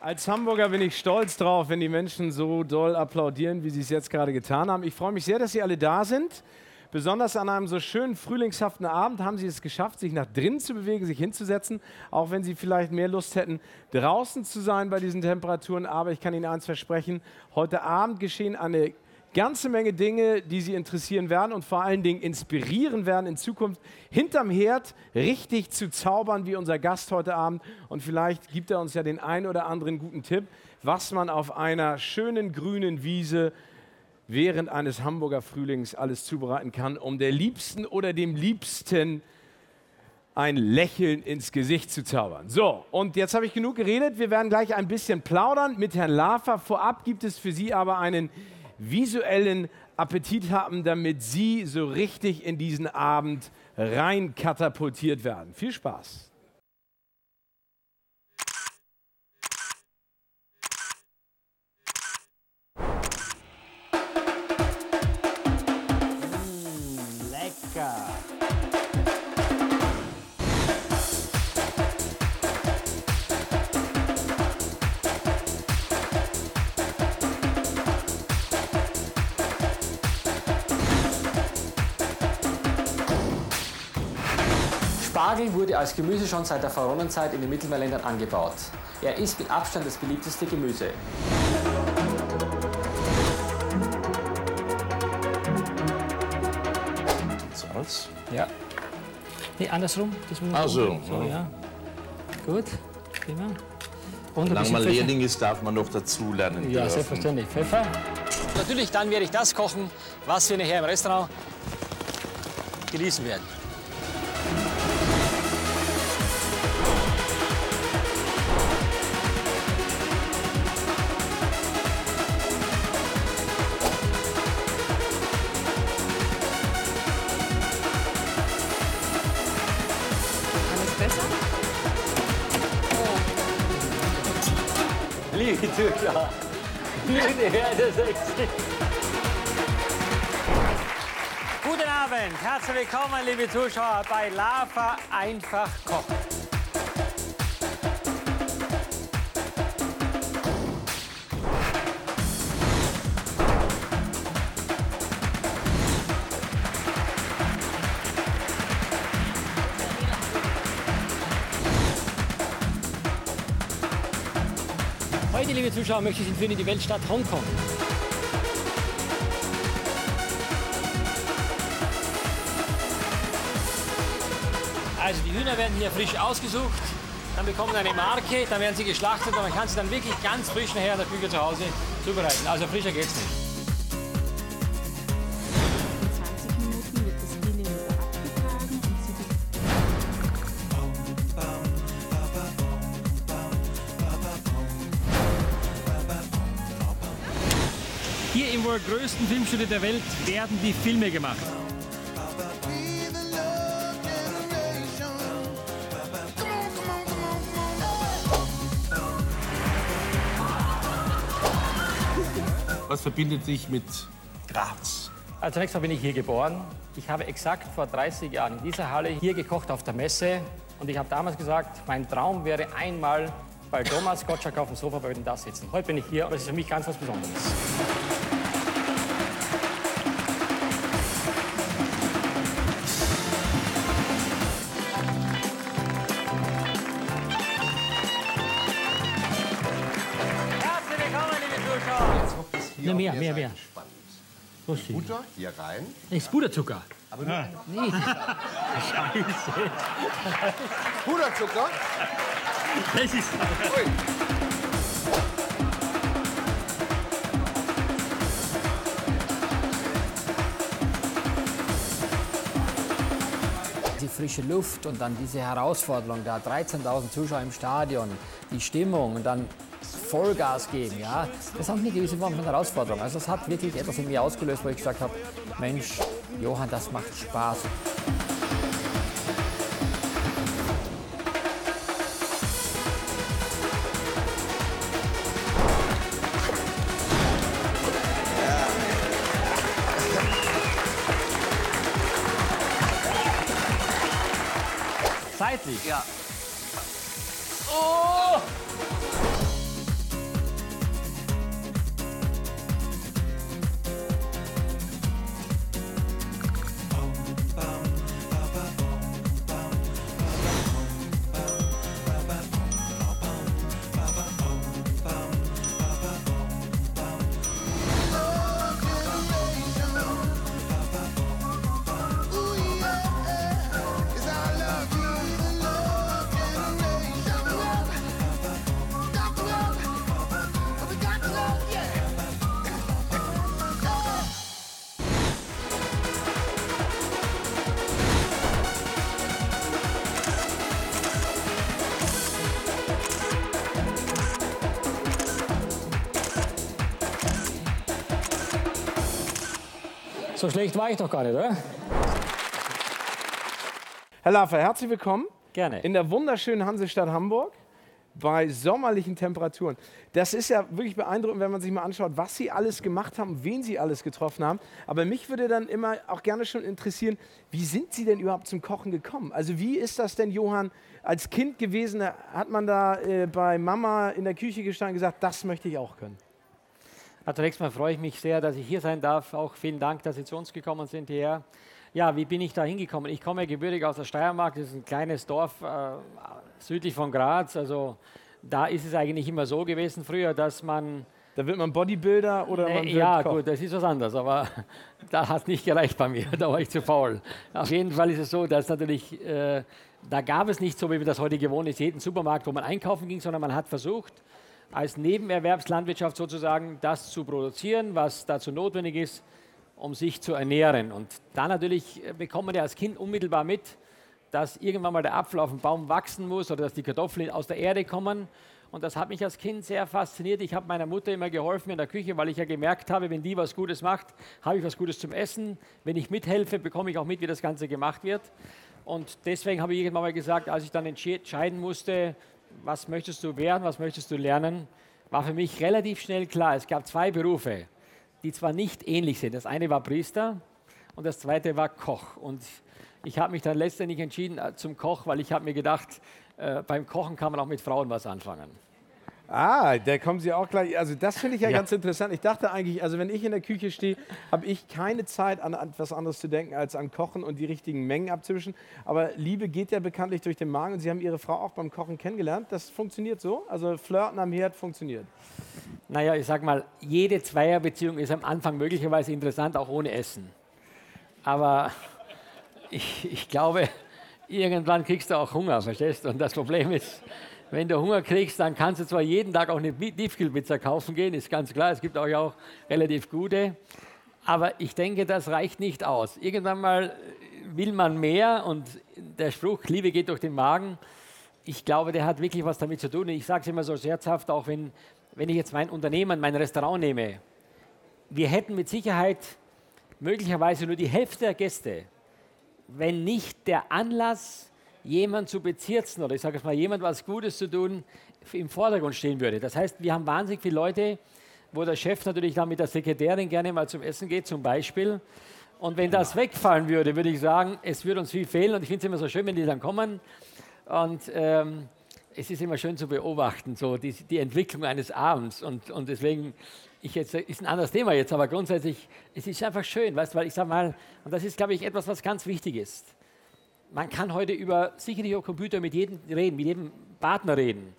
Als Hamburger bin ich stolz drauf, wenn die Menschen so doll applaudieren, wie sie es jetzt gerade getan haben. Ich freue mich sehr, dass Sie alle da sind. Besonders an einem so schönen frühlingshaften Abend haben Sie es geschafft, sich nach drinnen zu bewegen, sich hinzusetzen, auch wenn Sie vielleicht mehr Lust hätten, draußen zu sein bei diesen Temperaturen. Aber ich kann Ihnen eins versprechen, heute Abend geschehen eine ganze Menge Dinge, die Sie interessieren werden und vor allen Dingen inspirieren werden, in Zukunft hinterm Herd richtig zu zaubern, wie unser Gast heute Abend. Und vielleicht gibt er uns ja den einen oder anderen guten Tipp, was man auf einer schönen grünen Wiese während eines Hamburger Frühlings alles zubereiten kann, um der Liebsten oder dem Liebsten ein Lächeln ins Gesicht zu zaubern. So, und jetzt habe ich genug geredet. Wir werden gleich ein bisschen plaudern mit Herrn Lafer. Vorab gibt es für Sie aber einen visuellen Appetit haben, damit Sie so richtig in diesen Abend rein katapultiert werden. Viel Spaß! Spargel wurde als Gemüse schon seit der Pharaonenzeit in den Mittelmeerländern angebaut. Er ist mit Abstand das beliebteste Gemüse. Salz? Ja. Nee, andersrum. Das muss Ach so, so ja. ja. Gut, prima. Und Solange man Pfeffer. Lehrling ist, darf man noch dazulernen. Ja, dürfen. selbstverständlich. Pfeffer. Natürlich, dann werde ich das kochen, was wir nachher im Restaurant genießen werden. Willkommen, liebe Zuschauer, bei Lava einfach kochen. Heute, liebe Zuschauer, möchte ich Sie entführen in die Weltstadt Hongkong. Hühner werden hier frisch ausgesucht, dann bekommen sie eine Marke, dann werden sie geschlachtet und man kann sie dann wirklich ganz frisch nachher in der Küche zu Hause zubereiten. Also frischer geht's nicht. In 20 Minuten wird das Filet abgetragen und sie wird Hier im wohl größten Filmstudio der Welt werden die Filme gemacht. Was verbindet dich mit Graz? Also zunächst mal bin ich hier geboren. Ich habe exakt vor 30 Jahren in dieser Halle hier gekocht auf der Messe. Und ich habe damals gesagt, mein Traum wäre einmal bei Thomas Gottschalk auf dem Sofa bei da sitzen. Heute bin ich hier und das ist für mich ganz was Besonderes. Ja, mehr, mehr, mehr. Butter hier rein. Das ist Puderzucker. Puderzucker. Das ist Die frische Luft und dann diese Herausforderung da, 13.000 Zuschauer im Stadion, die Stimmung und dann Vollgas geben, ja, das hat eine gewisse Form von Herausforderung. Also das hat wirklich etwas in mir ausgelöst, wo ich gesagt habe, Mensch, Johann, das macht Spaß. Seitlich. Ja. So schlecht war ich doch gar nicht, oder? Herr Laffer, herzlich willkommen. Gerne. In der wunderschönen Hansestadt Hamburg bei sommerlichen Temperaturen. Das ist ja wirklich beeindruckend, wenn man sich mal anschaut, was Sie alles gemacht haben, wen Sie alles getroffen haben. Aber mich würde dann immer auch gerne schon interessieren, wie sind Sie denn überhaupt zum Kochen gekommen? Also wie ist das denn, Johann, als Kind gewesen? Hat man da äh, bei Mama in der Küche gestanden und gesagt, das möchte ich auch können? Ja, zunächst mal freue ich mich sehr, dass ich hier sein darf. Auch vielen Dank, dass Sie zu uns gekommen sind hierher. Ja, wie bin ich da hingekommen? Ich komme gebürtig aus der Steiermark, das ist ein kleines Dorf äh, südlich von Graz. Also da ist es eigentlich immer so gewesen früher, dass man. Da wird man Bodybuilder oder man Äh, ja, Koch? gut, das ist was anderes, aber da hat es nicht gereicht bei mir, da war ich zu faul. Auf jeden Fall ist es so, dass natürlich, äh, da gab es nicht so, wie wir das heute gewohnt ist, jeden Supermarkt, wo man einkaufen ging, sondern man hat versucht, als Nebenerwerbslandwirtschaft sozusagen das zu produzieren, was dazu notwendig ist, um sich zu ernähren. Und da natürlich äh, bekommt man ja als Kind unmittelbar mit, dass irgendwann mal der Apfel auf dem Baum wachsen muss oder dass die Kartoffeln aus der Erde kommen. Und das hat mich als Kind sehr fasziniert. Ich habe meiner Mutter immer geholfen in der Küche, weil ich ja gemerkt habe, wenn die was Gutes macht, habe ich was Gutes zum Essen. Wenn ich mithelfe, bekomme ich auch mit, wie das Ganze gemacht wird. Und deswegen habe ich irgendwann mal gesagt, als ich dann entscheiden musste, was möchtest du werden, was möchtest du lernen, war für mich relativ schnell klar, es gab zwei Berufe, die zwar nicht ähnlich sind. Das eine war Priester und das zweite war Koch. Und ich habe mich dann letztendlich entschieden äh, zum Koch, weil ich habe mir gedacht, äh, beim Kochen kann man auch mit Frauen was anfangen. Ah, da kommen Sie auch gleich. Also das finde ich ja, Ja. ganz interessant. Ich dachte eigentlich, also wenn ich in der Küche stehe, habe ich keine Zeit an etwas anderes zu denken, als an Kochen und die richtigen Mengen abzuwischen. Aber Liebe geht ja bekanntlich durch den Magen und Sie haben Ihre Frau auch beim Kochen kennengelernt. Das funktioniert so? Also Flirten am Herd funktioniert. Naja, ich sag mal, jede Zweierbeziehung ist am Anfang möglicherweise interessant, auch ohne Essen. Aber ich, ich glaube, irgendwann kriegst du auch Hunger, verstehst du? Und das Problem ist, wenn du Hunger kriegst, dann kannst du zwar jeden Tag auch eine Tiefkühlpizza kaufen gehen, ist ganz klar, es gibt auch, auch relativ gute. Aber ich denke, das reicht nicht aus. Irgendwann mal will man mehr und der Spruch, Liebe geht durch den Magen, ich glaube, der hat wirklich was damit zu tun. Ich sage es immer so scherzhaft, auch wenn, wenn ich jetzt mein Unternehmen, mein Restaurant nehme. Wir hätten mit Sicherheit möglicherweise nur die Hälfte der Gäste, wenn nicht der Anlass, jemand zu bezirzen oder ich sage es mal, jemand was Gutes zu tun, im Vordergrund stehen würde. Das heißt, wir haben wahnsinnig viele Leute, wo der Chef natürlich dann mit der Sekretärin gerne mal zum Essen geht, zum Beispiel. Und wenn das wegfallen würde, würde ich sagen, es würde uns viel fehlen. Und ich finde es immer so schön, wenn die dann kommen. Und ähm, es ist immer schön zu beobachten, so die, die Entwicklung eines Abends. Und, und deswegen, ich jetzt, ist ein anderes Thema jetzt, aber grundsätzlich, es ist einfach schön, weißt, weil ich sage mal, und das ist, glaube ich, etwas, was ganz wichtig ist. Man kann heute über sicherlich auch Computer mit jedem reden, mit jedem Partner reden.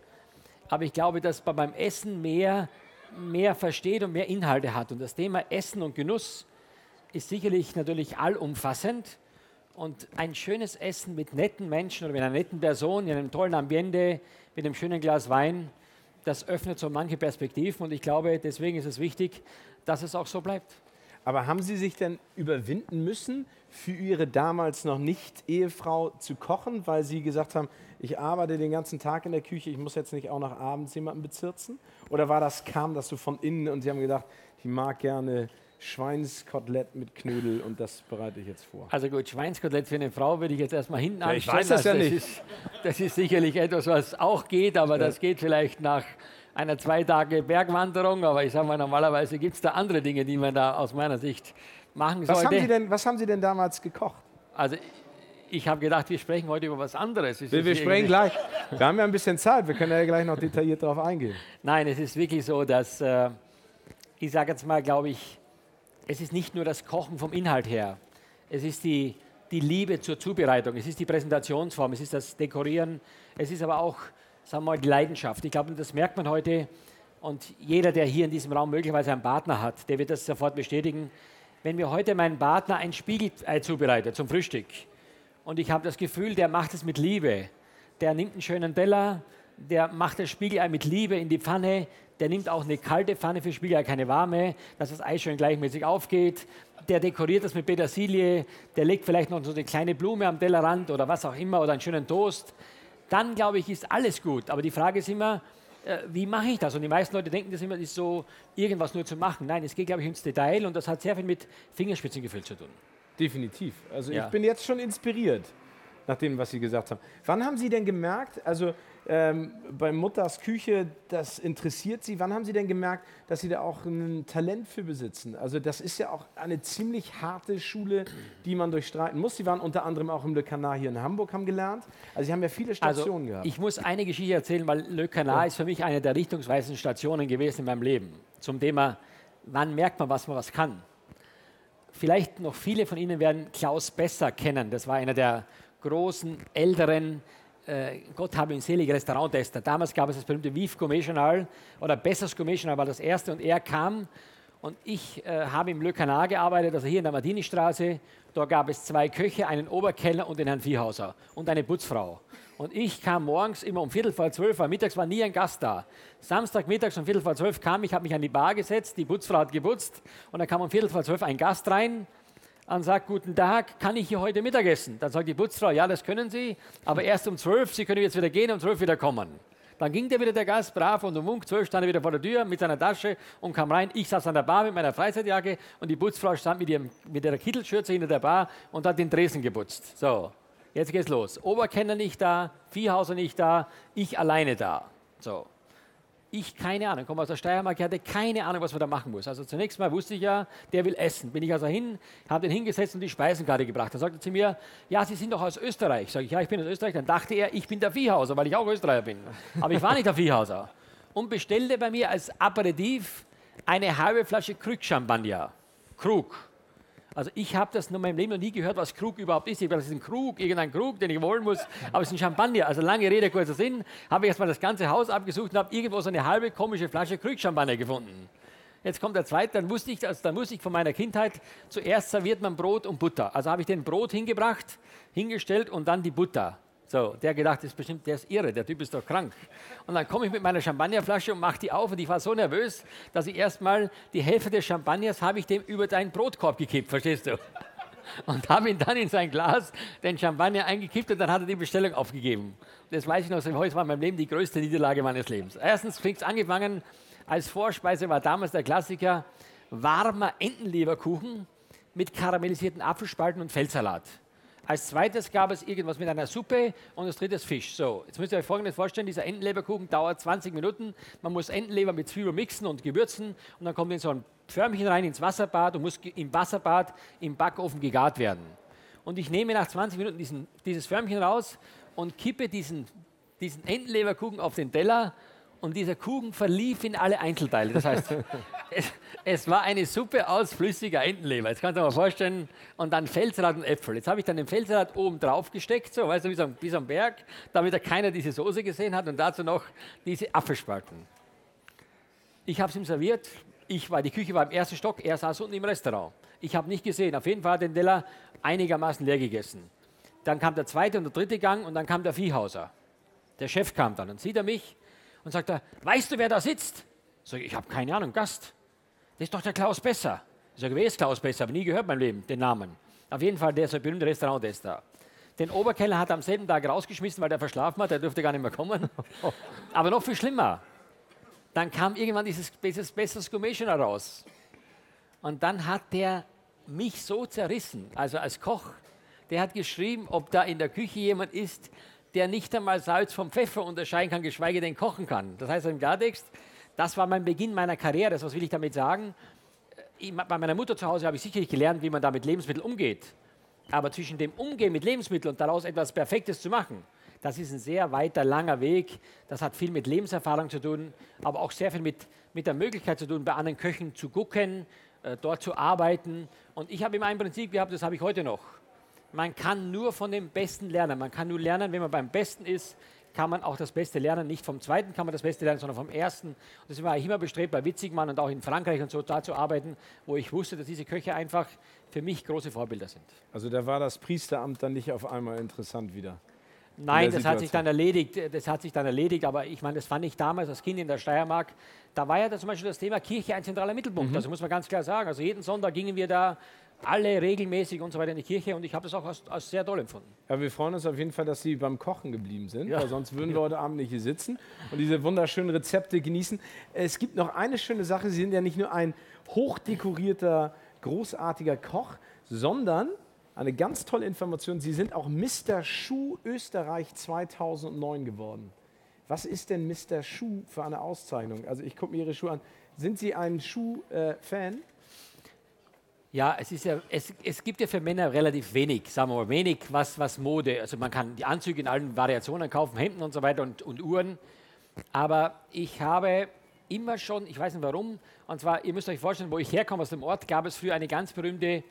Aber ich glaube, dass man beim Essen mehr, mehr versteht und mehr Inhalte hat. Und das Thema Essen und Genuss ist sicherlich natürlich allumfassend. Und ein schönes Essen mit netten Menschen oder mit einer netten Person, in einem tollen Ambiente, mit einem schönen Glas Wein, das öffnet so manche Perspektiven. Und ich glaube, deswegen ist es wichtig, dass es auch so bleibt. Aber haben Sie sich denn überwinden müssen, für Ihre damals noch nicht Ehefrau zu kochen, weil Sie gesagt haben, ich arbeite den ganzen Tag in der Küche, ich muss jetzt nicht auch noch abends jemanden bezirzen? Oder war das, kam das so von innen und Sie haben gedacht, ich mag gerne Schweinskotelett mit Knödel und das bereite ich jetzt vor? Also gut, Schweinskotelett für eine Frau würde ich jetzt erstmal hinten Ja, ich weiß das ja nicht. Ist, das ist sicherlich etwas, was auch geht, aber das geht vielleicht nach einer zwei Tage Bergwanderung. Aber ich sage mal, normalerweise gibt es da andere Dinge, die man da aus meiner Sicht machen Was sollte. haben, Sie denn, was haben Sie denn damals gekocht? Also ich habe gedacht, wir sprechen heute über was anderes. Wir, wir sprechen gleich. Wir haben ja ein bisschen Zeit, wir können ja gleich noch detailliert darauf eingehen. Nein, es ist wirklich so, dass äh, ich sage jetzt mal, glaube ich, es ist nicht nur das Kochen vom Inhalt her. Es ist die, die Liebe zur Zubereitung, es ist die Präsentationsform, es ist das Dekorieren, es ist aber auch, sagen wir mal, die Leidenschaft. Ich glaube, das merkt man heute und jeder, der hier in diesem Raum möglicherweise einen Partner hat, der wird das sofort bestätigen. Wenn mir heute mein Partner ein Spiegelei zubereitet zum Frühstück und ich habe das Gefühl, der macht es mit Liebe, der nimmt einen schönen Teller, der macht das Spiegelei mit Liebe in die Pfanne, der nimmt auch eine kalte Pfanne für Spiegelei, keine warme, dass das Ei schön gleichmäßig aufgeht, der dekoriert das mit Petersilie, der legt vielleicht noch so eine kleine Blume am Tellerrand oder was auch immer oder einen schönen Toast. Dann, glaube ich, ist alles gut. Aber die Frage ist immer, äh, wie mache ich das? Und die meisten Leute denken, das immer ist so, irgendwas nur zu machen. Nein, es geht, glaube ich, ins Detail und das hat sehr viel mit Fingerspitzengefühl zu tun. Definitiv. Also Ja. ich bin jetzt schon inspiriert nach dem, was Sie gesagt haben. Wann haben Sie denn gemerkt, also ähm, bei Mutters Küche, das interessiert Sie, wann haben Sie denn gemerkt, dass Sie da auch ein Talent für besitzen? Also das ist ja auch eine ziemlich harte Schule, die man durchstreiten muss. Sie waren unter anderem auch im Le Canard hier in Hamburg, haben gelernt. Also Sie haben ja viele Stationen Also, gehabt. ich muss eine Geschichte erzählen, weil Le Canard ist für mich eine der richtungsweisenden Stationen gewesen in meinem Leben. Zum Thema, wann merkt man, was man was kann. Vielleicht noch viele von Ihnen werden Klaus Besser kennen. Das war einer der großen, älteren, äh, Gott habe ihn selig, Restauranttester. Damals gab es das berühmte Vif Gourmet oder Bessers Gourmet war das erste und er kam und ich äh, habe im Le Canard gearbeitet, also hier in der Martini-Straße. Da gab es zwei Köche, einen Oberkeller und den Herrn Viehhauser und eine Putzfrau. Und ich kam morgens immer um Viertel vor zwölf, weil mittags war nie ein Gast da. Samstagmittags um Viertel vor zwölf kam ich, habe mich an die Bar gesetzt, die Putzfrau hat geputzt und dann kam um Viertel vor zwölf ein Gast rein und sagt, guten Tag, kann ich hier heute Mittagessen? Dann sagt die Putzfrau, ja, das können Sie, aber erst um zwölf, Sie können jetzt wieder gehen, um zwölf wieder kommen. Dann ging der wieder, der Gast, brav, und um Punkt zwölf stand er wieder vor der Tür mit seiner Tasche und kam rein. Ich saß an der Bar mit meiner Freizeitjacke und die Putzfrau stand mit, ihrem, mit ihrer Kittelschürze hinter der Bar und hat den Tresen geputzt. So, jetzt geht's los. Oberkenner nicht da, Viehhauser nicht da, ich alleine da. So. Ich keine Ahnung, komme aus der Steiermark, ich hatte keine Ahnung, was man da machen muss. Also zunächst mal wusste ich ja, der will essen. Bin ich also hin, habe den hingesetzt und die Speisenkarte gebracht. Dann sagte er zu mir, ja, Sie sind doch aus Österreich. Sag ich, ja, ich bin aus Österreich. Dann dachte er, ich bin der Viehhauser, weil ich auch Österreicher bin. Aber ich war nicht der Viehhauser. Und bestellte bei mir als Aperitif eine halbe Flasche Krug-Champagner. Krug. Also ich habe das in meinem Leben noch nie gehört, was Krug überhaupt ist. Ich weiß, das ist ein Krug, irgendein Krug, den ich holen muss, aber es ist ein Champagner. Also lange Rede, kurzer Sinn, habe ich erstmal das ganze Haus abgesucht und habe irgendwo so eine halbe komische Flasche Krug-Champagner gefunden. Jetzt kommt der zweite, dann wusste ich, also dann wusste ich von meiner Kindheit, zuerst serviert man Brot und Butter. Also habe ich den Brot hingebracht, hingestellt und dann die Butter. So, der gedacht, ist bestimmt, der ist irre, der Typ ist doch krank. Und dann komme ich mit meiner Champagnerflasche und mache die auf und ich war so nervös, dass ich erstmal die Hälfte des Champagners habe ich dem über deinen Brotkorb gekippt, verstehst du? Und habe ihn dann in sein Glas den Champagner eingekippt und dann hat er die Bestellung aufgegeben. Das weiß ich noch, das war in meinem Leben die größte Niederlage meines Lebens. Erstens fing es angefangen, als Vorspeise war damals der Klassiker warmer Entenleberkuchen mit karamellisierten Apfelspalten und Feldsalat. Als zweites gab es irgendwas mit einer Suppe und als drittes Fisch. So, jetzt müsst ihr euch Folgendes vorstellen: Dieser Entenleberkuchen dauert 20 Minuten. Man muss Entenleber mit Zwiebeln mixen und gewürzen und dann kommt in so ein Förmchen rein ins Wasserbad und muss im Wasserbad im Backofen gegart werden. Und ich nehme nach 20 Minuten diesen, dieses Förmchen raus und kippe diesen, diesen Entenleberkuchen auf den Teller und dieser Kuchen verlief in alle Einzelteile. Das heißt, es, es war eine Suppe aus flüssiger Entenleber. Jetzt kannst du dir mal vorstellen. Und dann Feldsalat und Äpfel. Jetzt habe ich dann den Feldsalat oben drauf gesteckt, so, weißt du, wie so, ein, wie so ein Berg, damit da keiner diese Soße gesehen hat und dazu noch diese Apfelspalten. Ich habe es ihm serviert. Ich war, die Küche war im ersten Stock, er saß unten im Restaurant. Ich habe nicht gesehen. Auf jeden Fall hat er den Teller einigermaßen leer gegessen. Dann kam der zweite und der dritte Gang und dann kam der Viehhauser. Der Chef kam dann und sieht er mich und sagt er, weißt du, wer da sitzt? Ich, ich habe keine Ahnung, Gast. Das ist doch der Klaus Besser. Ich sage, wer ist Klaus Besser? Habe nie gehört in meinem Leben, den Namen. Auf jeden Fall, der ist ein berühmter Restauranttester. Den Oberkeller hat er am selben Tag rausgeschmissen, weil der verschlafen hat, der durfte gar nicht mehr kommen. Aber noch viel schlimmer, dann kam irgendwann dieses, dieses Besseres Gourmet schon raus. Und dann hat der mich so zerrissen, also als Koch, der hat geschrieben, ob da in der Küche jemand ist, der nicht einmal Salz vom Pfeffer unterscheiden kann, geschweige denn kochen kann. Das heißt im Klartext, das war mein Beginn meiner Karriere. Das, was will ich damit sagen? Ich, bei meiner Mutter zu Hause habe ich sicherlich gelernt, wie man da mit Lebensmitteln umgeht. Aber zwischen dem Umgehen mit Lebensmitteln und daraus etwas Perfektes zu machen, das ist ein sehr weiter, langer Weg. Das hat viel mit Lebenserfahrung zu tun, aber auch sehr viel mit, mit der Möglichkeit zu tun, bei anderen Köchen zu gucken, äh, dort zu arbeiten. Und ich habe immer ein Prinzip gehabt, das habe ich heute noch. Man kann nur von dem Besten lernen. Man kann nur lernen, wenn man beim Besten ist, kann man auch das Beste lernen. Nicht vom Zweiten kann man das Beste lernen, sondern vom Ersten. Und deswegen war ich immer bestrebt, bei Witzigmann und auch in Frankreich und so da zu arbeiten, wo ich wusste, dass diese Köche einfach für mich große Vorbilder sind. Also da war das Priesteramt dann nicht auf einmal interessant wieder. Nein, das hat sich Situation. dann erledigt. Das hat sich dann erledigt, aber ich meine, das fand ich damals als Kind in der Steiermark. Da war ja da zum Beispiel das Thema Kirche ein zentraler Mittelpunkt. Also muss man ganz klar sagen. Also jeden Sonntag gingen wir da alle regelmäßig und so weiter in die Kirche und ich habe das auch als, als sehr toll empfunden. Ja, wir freuen uns auf jeden Fall, dass Sie beim Kochen geblieben sind, Ja. weil sonst würden wir heute Abend nicht hier sitzen und diese wunderschönen Rezepte genießen. Es gibt noch eine schöne Sache. Sie sind ja nicht nur ein hochdekorierter, großartiger Koch, sondern eine ganz tolle Information. Sie sind auch Mr. Schuh Österreich 2009 geworden. Was ist denn Mr. Schuh für eine Auszeichnung? Also ich gucke mir Ihre Schuhe an. Sind Sie ein Schuh-Fan? Ja, es, ist ja, es, es gibt ja für Männer relativ wenig, sagen wir mal, wenig was, was Mode. Also man kann die Anzüge in allen Variationen kaufen, Hemden und so weiter und, und Uhren. Aber ich habe immer schon, ich weiß nicht warum, und zwar, ihr müsst euch vorstellen, wo ich herkomme aus dem Ort, gab es früher eine ganz berühmte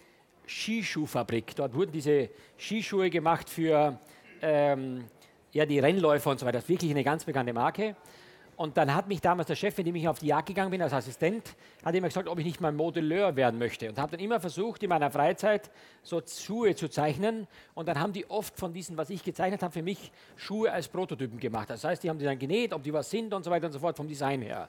Skischuhfabrik. Dort wurden diese Skischuhe gemacht für ähm, ja, die Rennläufer und so weiter. Das ist wirklich eine ganz bekannte Marke. Und dann hat mich damals der Chef, mit dem ich auf die Jagd gegangen bin als Assistent, hat immer gesagt, ob ich nicht mal Modelleur werden möchte. Und habe dann immer versucht, in meiner Freizeit so Schuhe zu zeichnen. Und dann haben die oft von diesen, was ich gezeichnet habe, für mich Schuhe als Prototypen gemacht. Das heißt, die haben die dann genäht, ob die was sind und so weiter und so fort vom Design her.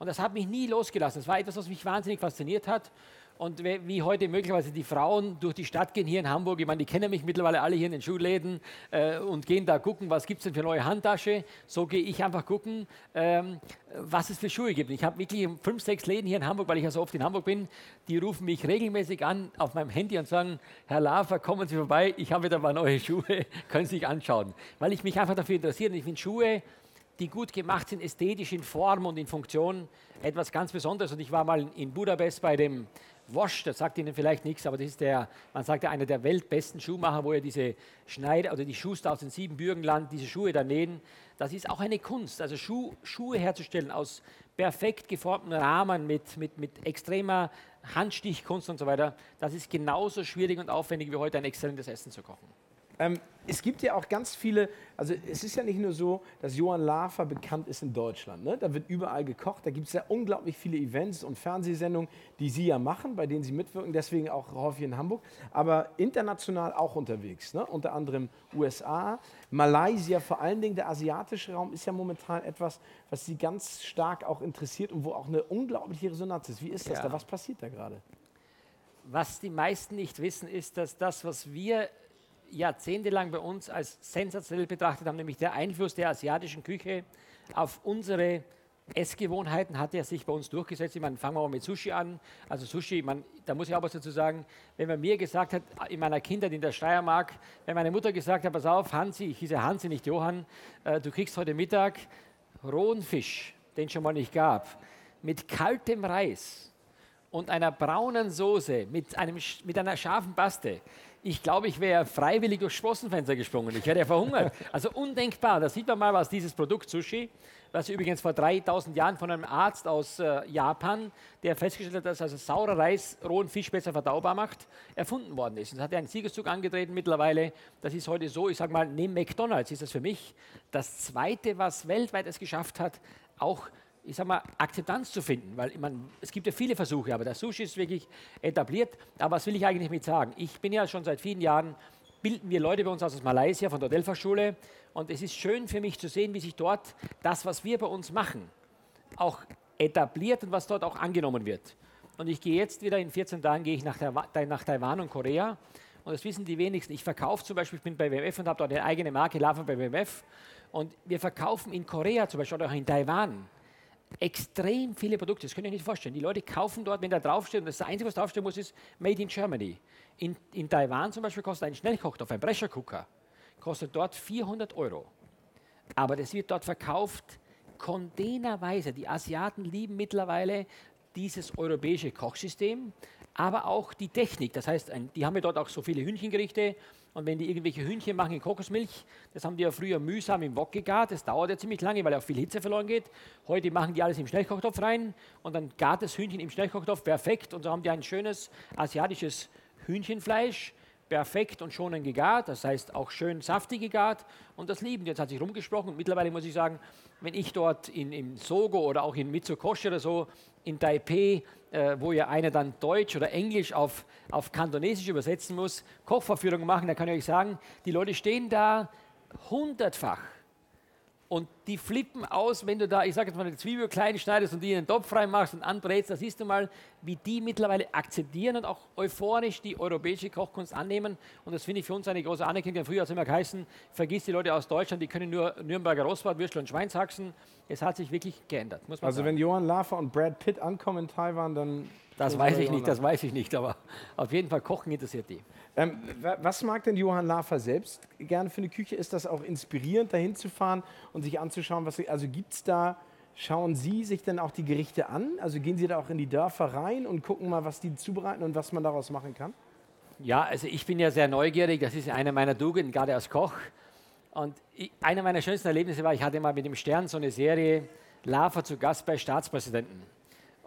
Und das hat mich nie losgelassen. Das war etwas, was mich wahnsinnig fasziniert hat. Und wie heute möglicherweise die Frauen durch die Stadt gehen hier in Hamburg, ich meine, die kennen mich mittlerweile alle hier in den Schuhläden äh, und gehen da gucken, was gibt es denn für neue Handtasche. So gehe ich einfach gucken, ähm, was es für Schuhe gibt. Ich habe wirklich fünf, sechs Läden hier in Hamburg, weil ich ja so oft in Hamburg bin, die rufen mich regelmäßig an auf meinem Handy und sagen, Herr Lafer, kommen Sie vorbei, ich habe wieder paar neue Schuhe, können Sie sich anschauen. Weil ich mich einfach dafür interessiere ich finde Schuhe, die gut gemacht sind, ästhetisch in Form und in Funktion, etwas ganz Besonderes. Und ich war mal in Budapest bei dem Wosch, das sagt Ihnen vielleicht nichts, aber das ist der, man sagt ja, einer der weltbesten Schuhmacher, wo er diese Schneider oder die Schuster aus dem Siebenbürgenland diese Schuhe da nähen. Das ist auch eine Kunst, also Schuh, Schuhe herzustellen aus perfekt geformten Rahmen mit, mit, mit extremer Handstichkunst und so weiter. Das ist genauso schwierig und aufwendig wie heute ein exzellentes Essen zu kochen. Ähm, es gibt ja auch ganz viele, also es ist ja nicht nur so, dass Johann Lafer bekannt ist in Deutschland. Ne? Da wird überall gekocht, da gibt es ja unglaublich viele Events und Fernsehsendungen, die Sie ja machen, bei denen Sie mitwirken, deswegen auch häufig in Hamburg, aber international auch unterwegs. Ne? Unter anderem USA, Malaysia, vor allen Dingen der asiatische Raum ist ja momentan etwas, was Sie ganz stark auch interessiert und wo auch eine unglaubliche Resonanz ist. Wie ist das Ja. da? Was passiert da gerade? Was die meisten nicht wissen, ist, dass das, was wir jahrzehntelang bei uns als sensationell betrachtet haben, nämlich der Einfluss der asiatischen Küche auf unsere Essgewohnheiten hat ja sich bei uns durchgesetzt. Ich meine, fangen wir mal mit Sushi an. Also Sushi, man, da muss ich auch was dazu sagen, wenn man mir gesagt hat, in meiner Kindheit in der Steiermark, wenn meine Mutter gesagt hat, pass auf, Hansi, ich hieße Hansi, nicht Johann, äh, du kriegst heute Mittag rohen Fisch, den es schon mal nicht gab, mit kaltem Reis und einer braunen Soße mit, einem, mit einer scharfen Paste. Ich glaube, ich wäre freiwillig durchs Sprossenfenster gesprungen. Ich wäre ja verhungert. Also undenkbar. Da sieht man mal, was dieses Produkt Sushi, was übrigens vor 3000 Jahren von einem Arzt aus äh, Japan, der festgestellt hat, dass also saurer Reis rohen Fisch besser verdaubar macht, erfunden worden ist. Und hat ja einen Siegeszug angetreten mittlerweile. Das ist heute so, ich sage mal, neben McDonalds ist das für mich das Zweite, was weltweit es geschafft hat, auch ich sag mal, Akzeptanz zu finden, weil mein, es gibt ja viele Versuche, aber der Sushi ist wirklich etabliert. Aber was will ich eigentlich mit sagen? Ich bin ja schon seit vielen Jahren, bilden wir Leute bei uns aus Malaysia von der Delfa-Schule und es ist schön für mich zu sehen, wie sich dort das, was wir bei uns machen, auch etabliert und was dort auch angenommen wird. Und ich gehe jetzt wieder, in 14 Tagen gehe ich nach, nach Taiwan und Korea und das wissen die wenigsten. Ich verkaufe zum Beispiel, ich bin bei WMF und habe dort eine eigene Marke, Lava bei WMF und wir verkaufen in Korea zum Beispiel oder auch in Taiwan extrem viele Produkte. Das könnt ihr euch nicht vorstellen. Die Leute kaufen dort, wenn da draufsteht, und das Einzige, was draufstehen muss, ist Made in Germany. In, in Taiwan zum Beispiel kostet ein Schnellkochtopf, ein Pressure Cooker, kostet dort 400 Euro. Aber das wird dort verkauft containerweise. Die Asiaten lieben mittlerweile dieses europäische Kochsystem, aber auch die Technik. Das heißt, ein, die haben ja dort auch so viele Hühnchengerichte. Und wenn die irgendwelche Hühnchen machen in Kokosmilch, das haben die ja früher mühsam im Wok gegart. Das dauert ja ziemlich lange, weil auch viel Hitze verloren geht. Heute machen die alles im Schnellkochtopf rein und dann gart das Hühnchen im Schnellkochtopf perfekt. Und so haben die ein schönes asiatisches Hühnchenfleisch perfekt und schonend gegart, das heißt auch schön saftig gegart und das lieben. Jetzt hat sich rumgesprochen und mittlerweile muss ich sagen, wenn ich dort in, in Sogo oder auch in Mitsukoshi oder so in Taipei, äh, wo ja einer dann Deutsch oder Englisch auf, auf Kantonesisch übersetzen muss, Kochvorführungen machen, dann kann ich euch sagen, die Leute stehen da hundertfach und die flippen aus, wenn du da, ich sage jetzt mal, eine Zwiebel klein schneidest und die in den Topf reinmachst und anbrätst. Da siehst du mal, wie die mittlerweile akzeptieren und auch euphorisch die europäische Kochkunst annehmen. Und das finde ich für uns eine große Anerkennung. Früher hat es immer geheißen, vergiss die Leute aus Deutschland, die können nur Nürnberger Rostbratwürstel und Schweinshaxen. Es hat sich wirklich geändert, muss man Also sagen. wenn Johann Lafer und Brad Pitt ankommen in Taiwan, dann... das weiß ich nicht, das weiß ich nicht, aber auf jeden Fall Kochen interessiert die. Ähm, wa- was mag denn Johann Lafer selbst gerne für eine Küche? Ist das auch inspirierend, dahin zu fahren und sich anzuschauen, was also gibt es da, schauen Sie sich denn auch die Gerichte an? Also gehen Sie da auch in die Dörfer rein und gucken mal, was die zubereiten und was man daraus machen kann? Ja, also ich bin ja sehr neugierig, das ist eine meiner Tugenden, gerade als Koch. Und ich, einer meiner schönsten Erlebnisse war, ich hatte mal mit dem Stern so eine Serie Lava zu Gast bei Staatspräsidenten.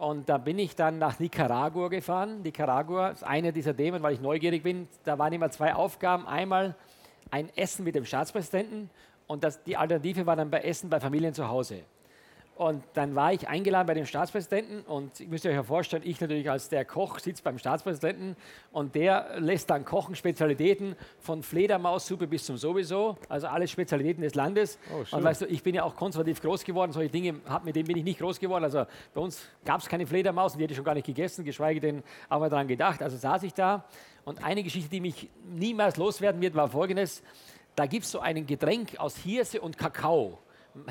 Und da bin ich dann nach Nicaragua gefahren. Nicaragua ist eine dieser Themen, weil ich neugierig bin. Da waren immer zwei Aufgaben. Einmal ein Essen mit dem Staatspräsidenten und das, die Alternative war dann bei Essen bei Familien zu Hause. Und dann war ich eingeladen bei dem Staatspräsidenten und ihr müsst euch ja vorstellen, ich natürlich als der Koch sitze beim Staatspräsidenten und der lässt dann kochen Spezialitäten von Fledermaussuppe bis zum sowieso, also alle Spezialitäten des Landes. und weißt du, ich bin ja auch konservativ groß geworden, solche Dinge, hab, mit denen bin ich nicht groß geworden. Also bei uns gab es keine Fledermaus und die hätte ich schon gar nicht gegessen, geschweige denn auch mal daran gedacht. Also saß ich da und eine Geschichte, die mich niemals loswerden wird, war folgendes. Da gibt es so ein Getränk aus Hirse und Kakao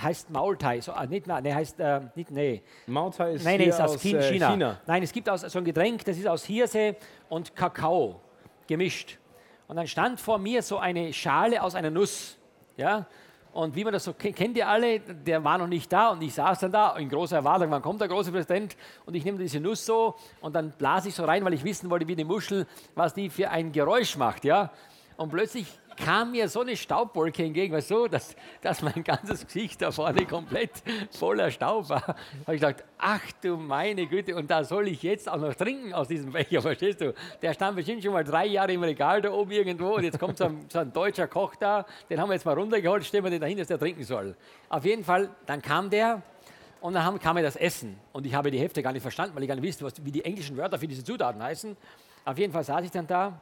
heißt Maultai, so, ah, nicht, nee, heißt, äh, nicht, nee. Mautai ist Nein, hier ist aus, aus China. äh, China. China. Nein, es gibt aus, so ein Getränk, das ist aus Hirse und Kakao gemischt. Und dann stand vor mir so eine Schale aus einer Nuss. Ja? Und wie man das so kennt, kennt ihr alle, der war noch nicht da und ich saß dann da in großer Erwartung, wann kommt der große Präsident? Und ich nehme diese Nuss so und dann blase ich so rein, weil ich wissen wollte, wie die Muschel, was die für ein Geräusch macht. Ja? Und plötzlich kam mir so eine Staubwolke entgegen, weißt du, dass, dass mein ganzes Gesicht da vorne komplett voller Staub war. habe ich gedacht, ach du meine Güte, und da soll ich jetzt auch noch trinken aus diesem Becher, verstehst du? Der stand bestimmt schon mal drei Jahre im Regal da oben irgendwo und jetzt kommt so ein, so ein deutscher Koch da, den haben wir jetzt mal runtergeholt, stellen wir den dahin, dass der trinken soll. Auf jeden Fall, dann kam der und dann kam mir das Essen und ich habe die Hälfte gar nicht verstanden, weil ich gar nicht wusste, wie die englischen Wörter für diese Zutaten heißen. Auf jeden Fall saß ich dann da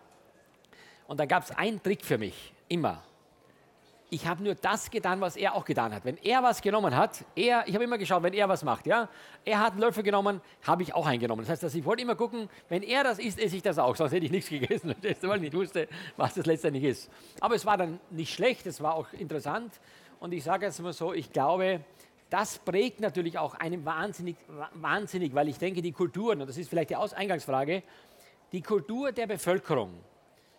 und dann gab es einen Trick für mich, immer. Ich habe nur das getan, was er auch getan hat. Wenn er was genommen hat, er, ich habe immer geschaut, wenn er was macht, ja, er hat einen Löffel genommen, habe ich auch einen genommen. Das heißt, dass ich wollte immer gucken, wenn er das isst, esse ich das auch, sonst hätte ich nichts gegessen, weil ich nicht wusste, was das letztendlich ist. Aber es war dann nicht schlecht, es war auch interessant und ich sage jetzt mal so, ich glaube, das prägt natürlich auch einen wahnsinnig, wahnsinnig, weil ich denke, die Kulturen, und das ist vielleicht die Eingangsfrage, die Kultur der Bevölkerung,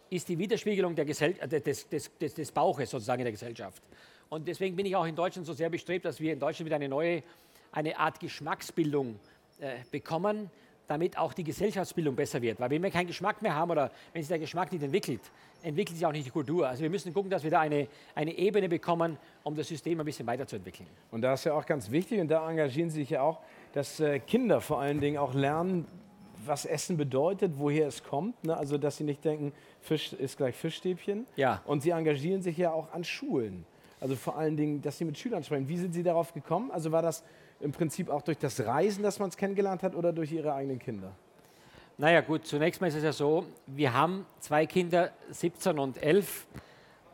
ist die Widerspiegelung äh, des, des, des, des Bauches sozusagen in der Gesellschaft. Und deswegen bin ich auch in Deutschland so sehr bestrebt, dass wir in Deutschland wieder eine neue, eine Art Geschmacksbildung äh, bekommen, damit auch die Gesellschaftsbildung besser wird. Weil wenn wir keinen Geschmack mehr haben oder wenn sich der Geschmack nicht entwickelt, entwickelt sich auch nicht die Kultur. Also wir müssen gucken, dass wir da eine, eine Ebene bekommen, um das System ein bisschen weiterzuentwickeln. Und da ist ja auch ganz wichtig, und da engagieren Sie sich ja auch, dass äh, Kinder vor allen Dingen auch lernen, was Essen bedeutet, woher es kommt. Ne? Also, dass sie nicht denken, Fisch ist gleich Fischstäbchen. Ja. Und Sie engagieren sich ja auch an Schulen. Also vor allen Dingen, dass Sie mit Schülern sprechen. Wie sind Sie darauf gekommen? Also war das im Prinzip auch durch das Reisen, dass man es kennengelernt hat oder durch Ihre eigenen Kinder? Naja gut, zunächst mal ist es ja so, wir haben zwei Kinder, 17 und 11.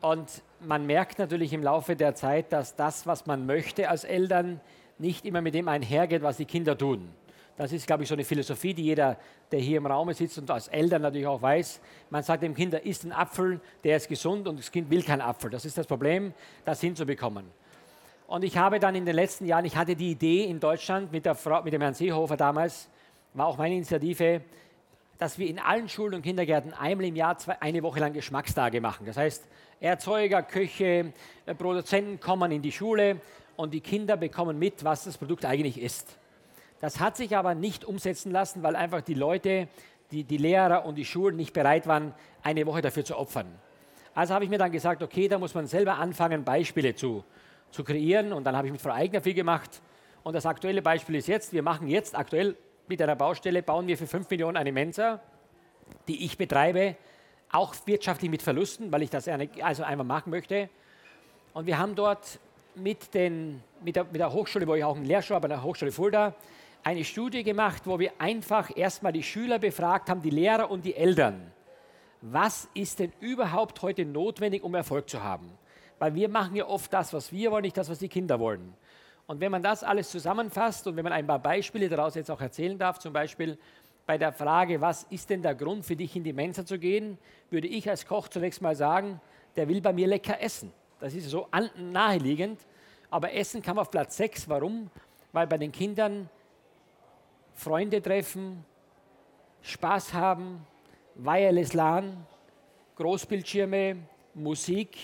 Und man merkt natürlich im Laufe der Zeit, dass das, was man möchte als Eltern, nicht immer mit dem einhergeht, was die Kinder tun. Das ist, glaube ich, so eine Philosophie, die jeder, der hier im Raum sitzt und als Eltern natürlich auch weiß. Man sagt dem Kind, isst einen Apfel, der ist gesund und das Kind will keinen Apfel. Das ist das Problem, das hinzubekommen. Und ich habe dann in den letzten Jahren, ich hatte die Idee in Deutschland mit, der Frau, mit dem Herrn Seehofer damals, war auch meine Initiative, dass wir in allen Schulen und Kindergärten einmal im Jahr zwei, eine Woche lang Geschmackstage machen. Das heißt, Erzeuger, Köche, äh, Produzenten kommen in die Schule und die Kinder bekommen mit, was das Produkt eigentlich ist. Das hat sich aber nicht umsetzen lassen, weil einfach die Leute, die, die Lehrer und die Schulen nicht bereit waren, eine Woche dafür zu opfern. Also habe ich mir dann gesagt, okay, da muss man selber anfangen, Beispiele zu, zu kreieren. Und dann habe ich mit Frau Eigner viel gemacht. Und das aktuelle Beispiel ist jetzt, wir machen jetzt aktuell mit einer Baustelle, bauen wir für 5 Millionen eine Mensa, die ich betreibe, auch wirtschaftlich mit Verlusten, weil ich das also einmal machen möchte. Und wir haben dort mit, den, mit, der, mit der Hochschule, wo ich auch einen Lehrstuhl habe, an der Hochschule Fulda, eine Studie gemacht, wo wir einfach erstmal die Schüler befragt haben, die Lehrer und die Eltern. Was ist denn überhaupt heute notwendig, um Erfolg zu haben? Weil wir machen ja oft das, was wir wollen, nicht das, was die Kinder wollen. Und wenn man das alles zusammenfasst und wenn man ein paar Beispiele daraus jetzt auch erzählen darf, zum Beispiel bei der Frage, was ist denn der Grund für dich in die Mensa zu gehen, würde ich als Koch zunächst mal sagen, der will bei mir lecker essen. Das ist so naheliegend. Aber Essen kam auf Platz 6. Warum? Weil bei den Kindern Freunde treffen, Spaß haben, Wireless LAN, Großbildschirme, Musik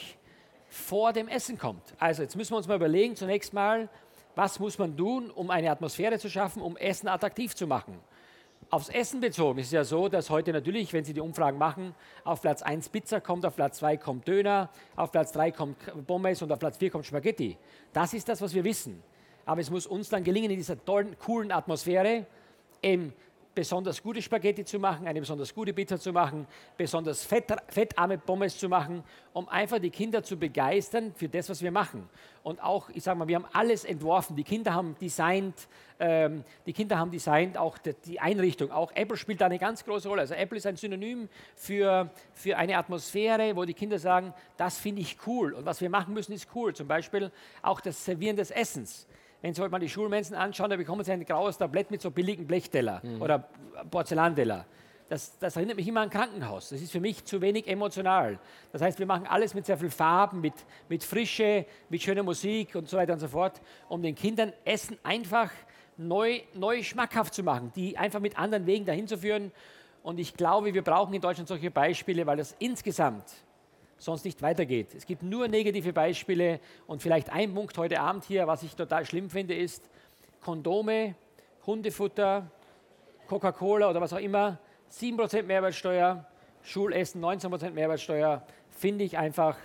vor dem Essen kommt. Also jetzt müssen wir uns mal überlegen, zunächst mal, was muss man tun, um eine Atmosphäre zu schaffen, um Essen attraktiv zu machen. Aufs Essen bezogen ist es ja so, dass heute natürlich, wenn Sie die Umfragen machen, auf Platz 1 Pizza kommt, auf Platz 2 kommt Döner, auf Platz 3 kommt Pommes und auf Platz 4 kommt Spaghetti. Das ist das, was wir wissen. Aber es muss uns dann gelingen, in dieser tollen, coolen Atmosphäre eben besonders gute Spaghetti zu machen, eine besonders gute Pizza zu machen, besonders fett, fettarme Pommes zu machen, um einfach die Kinder zu begeistern für das, was wir machen. Und auch, ich sage mal, wir haben alles entworfen. Die Kinder haben designt, ähm, die Kinder haben designt auch die, Einrichtung. Auch Apple spielt da eine ganz große Rolle. Also Apple ist ein Synonym für, für eine Atmosphäre, wo die Kinder sagen, das finde ich cool und was wir machen müssen ist cool. Zum Beispiel auch das Servieren des Essens. Wenn Sie heute mal die Schulmenschen anschauen, da bekommen Sie ein graues Tablett mit so billigen Blechteller mhm. oder Porzellanteller. Das, das, erinnert mich immer an ein Krankenhaus. Das ist für mich zu wenig emotional. Das heißt, wir machen alles mit sehr viel Farben, mit, mit Frische, mit schöner Musik und so weiter und so fort, um den Kindern Essen einfach neu, neu schmackhaft zu machen, die einfach mit anderen Wegen dahin zu führen. Und ich glaube, wir brauchen in Deutschland solche Beispiele, weil das insgesamt sonst nicht weitergeht. Es gibt nur negative Beispiele und vielleicht ein Punkt heute Abend hier, was ich total schlimm finde, ist Kondome, Hundefutter, Coca-Cola oder was auch immer, 7% Mehrwertsteuer, Schulessen 19% Mehrwertsteuer, finde ich einfach